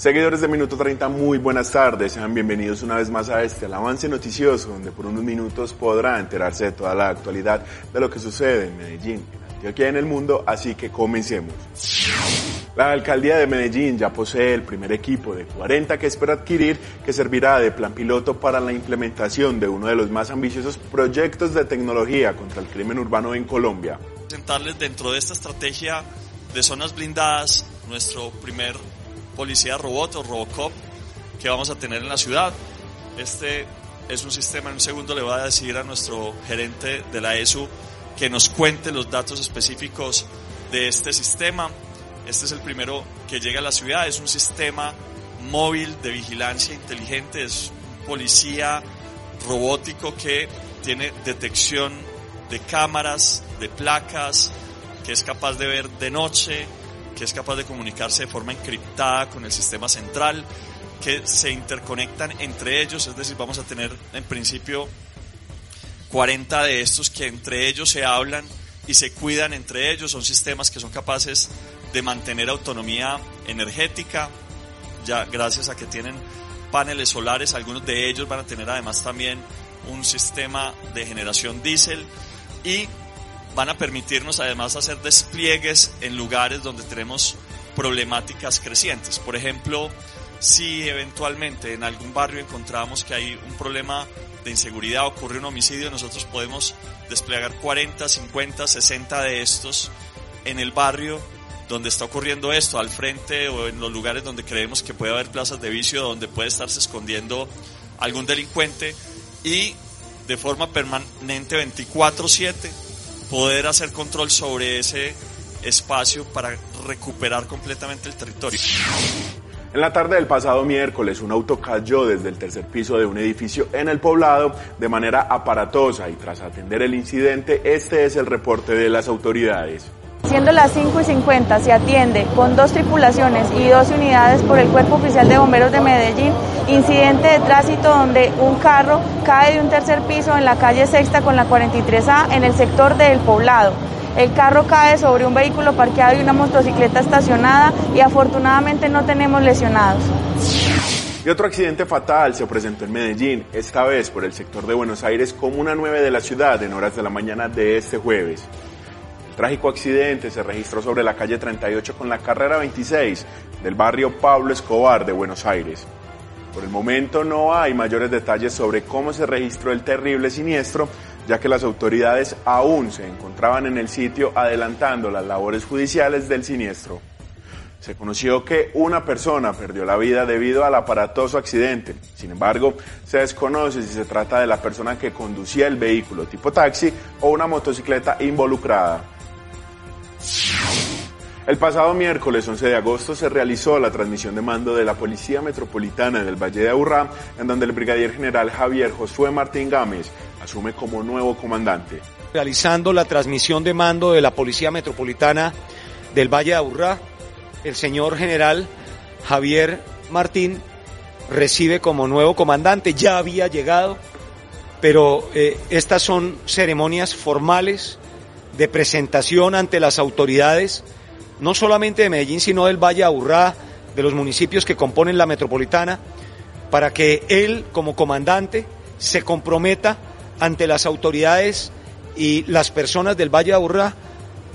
Seguidores de Minuto 30, muy buenas tardes. Sean bienvenidos una vez más a este el avance noticioso, donde por unos minutos podrá enterarse de toda la actualidad de lo que sucede en Medellín, en Antioquia y en el mundo, así que comencemos. La alcaldía de Medellín ya posee el primer equipo de 40 que espera adquirir, que servirá de plan piloto para la implementación de uno de los más ambiciosos proyectos de tecnología contra el crimen urbano en Colombia. Presentarles dentro de esta estrategia de zonas blindadas nuestro primer policía robot o Robocop que vamos a tener en la ciudad. Este es un sistema, en un segundo le voy a decir a nuestro gerente de la ESU que nos cuente los datos específicos de este sistema. Este es el primero que llega a la ciudad, es un sistema móvil de vigilancia inteligente, es un policía robótico que tiene detección de cámaras, de placas, que es capaz de ver de noche, que es capaz de comunicarse de forma encriptada con el sistema central, que se interconectan entre ellos, es decir, vamos a tener en principio 40 de estos que entre ellos se hablan y se cuidan entre ellos, son sistemas que son capaces de mantener autonomía energética, ya gracias a que tienen paneles solares, algunos de ellos van a tener además también un sistema de generación diésel. Y van a permitirnos además hacer despliegues en lugares donde tenemos problemáticas crecientes. Por ejemplo, si eventualmente en algún barrio encontramos que hay un problema de inseguridad, ocurre un homicidio, nosotros podemos desplegar 40, 50, 60 de estos en el barrio donde está ocurriendo esto, al frente o en los lugares donde creemos que puede haber plazas de vicio, donde puede estarse escondiendo algún delincuente y de forma permanente 24/7 poder hacer control sobre ese espacio para recuperar completamente el territorio. En la tarde del pasado miércoles, un auto cayó desde el tercer piso de un edificio en el poblado de manera aparatosa y tras atender el incidente, este es el reporte de las autoridades. Siendo las 5 y 50, se atiende con dos tripulaciones y dos unidades por el Cuerpo Oficial de Bomberos de Medellín, incidente de tránsito donde un carro cae de un tercer piso en la calle Sexta con la 43A en el sector del poblado. El carro cae sobre un vehículo parqueado y una motocicleta estacionada y afortunadamente no tenemos lesionados. Y otro accidente fatal se presentó en Medellín, esta vez por el sector de Buenos Aires, Comuna 9 de la ciudad, en horas de la mañana de este jueves. El trágico accidente se registró sobre la calle 38 con la carrera 26 del barrio Pablo Escobar de Buenos Aires. Por el momento no hay mayores detalles sobre cómo se registró el terrible siniestro, ya que las autoridades aún se encontraban en el sitio adelantando las labores judiciales del siniestro. Se conoció que una persona perdió la vida debido al aparatoso accidente. Sin embargo, se desconoce si se trata de la persona que conducía el vehículo tipo taxi o una motocicleta involucrada. El pasado miércoles 11 de agosto se realizó la transmisión de mando de la Policía Metropolitana del Valle de Aburrá, en donde el brigadier general Javier Josué Martín Gámez asume como nuevo comandante. Realizando la transmisión de mando de la Policía Metropolitana del Valle de Aburrá, el señor general Javier Martín recibe como nuevo comandante, ya había llegado, pero eh, estas son ceremonias formales de presentación ante las autoridades no solamente de Medellín, sino del Valle Aburrá, de los municipios que componen la metropolitana, para que él, como comandante, se comprometa ante las autoridades y las personas del Valle Aburrá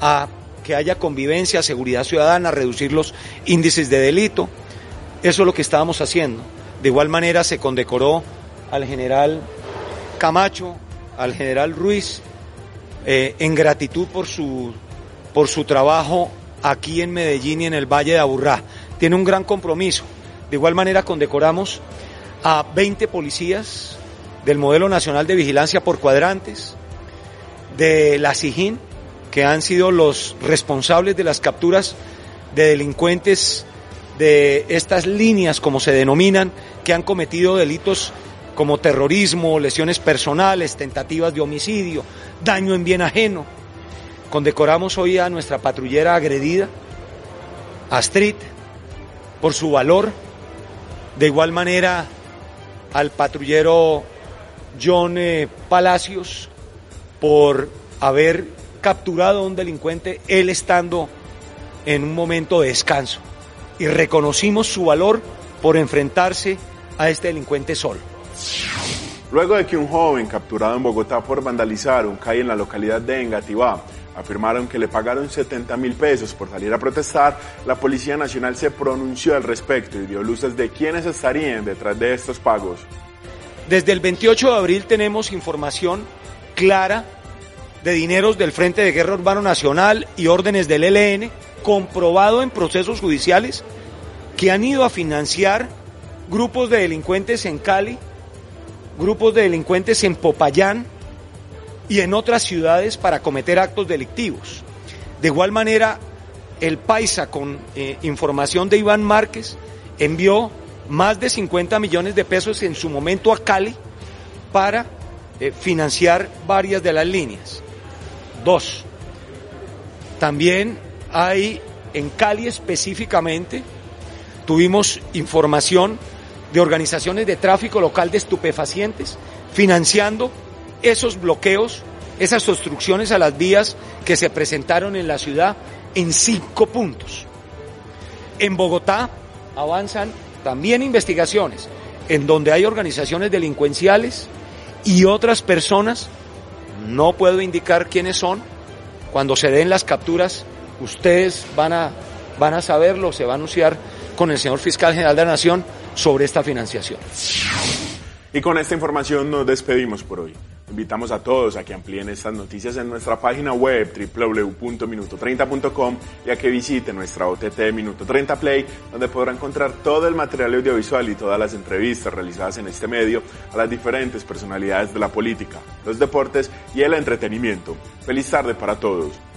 a que haya convivencia, seguridad ciudadana, reducir los índices de delito. Eso es lo que estábamos haciendo. De igual manera se condecoró al general Camacho, al general Ruiz, eh, en gratitud por su, por su trabajo aquí en Medellín y en el Valle de Aburrá. Tiene un gran compromiso. De igual manera condecoramos a 20 policías del modelo nacional de vigilancia por cuadrantes, de la SIGIN, que han sido los responsables de las capturas de delincuentes de estas líneas, como se denominan, que han cometido delitos como terrorismo, lesiones personales, tentativas de homicidio, daño en bien ajeno. Condecoramos hoy a nuestra patrullera agredida, Astrid, por su valor. De igual manera al patrullero John eh, Palacios por haber capturado a un delincuente, él estando en un momento de descanso. Y reconocimos su valor por enfrentarse a este delincuente solo. Luego de que un joven capturado en Bogotá por vandalizar un calle en la localidad de Engativá afirmaron que le pagaron 70 mil pesos por salir a protestar, la Policía Nacional se pronunció al respecto y dio luces de quiénes estarían detrás de estos pagos. Desde el 28 de abril tenemos información clara de dineros del Frente de Guerra Urbano Nacional y órdenes del ELN, comprobado en procesos judiciales, que han ido a financiar grupos de delincuentes en Cali, grupos de delincuentes en Popayán, y en otras ciudades para cometer actos delictivos. De igual manera, el Paisa, con eh, información de Iván Márquez, envió más de 50 millones de pesos en su momento a Cali para eh, financiar varias de las líneas. Dos, también hay en Cali específicamente, tuvimos información de organizaciones de tráfico local de estupefacientes financiando esos bloqueos, esas obstrucciones a las vías que se presentaron en la ciudad en cinco puntos. En Bogotá avanzan también investigaciones en donde hay organizaciones delincuenciales y otras personas, no puedo indicar quiénes son, cuando se den las capturas, ustedes van a, van a saberlo, se va a anunciar con el señor fiscal general de la Nación sobre esta financiación. Y con esta información nos despedimos por hoy. Invitamos a todos a que amplíen estas noticias en nuestra página web www.minuto30.com y a que visiten nuestra OTT Minuto 30 Play, donde podrá encontrar todo el material audiovisual y todas las entrevistas realizadas en este medio a las diferentes personalidades de la política, los deportes y el entretenimiento. Feliz tarde para todos.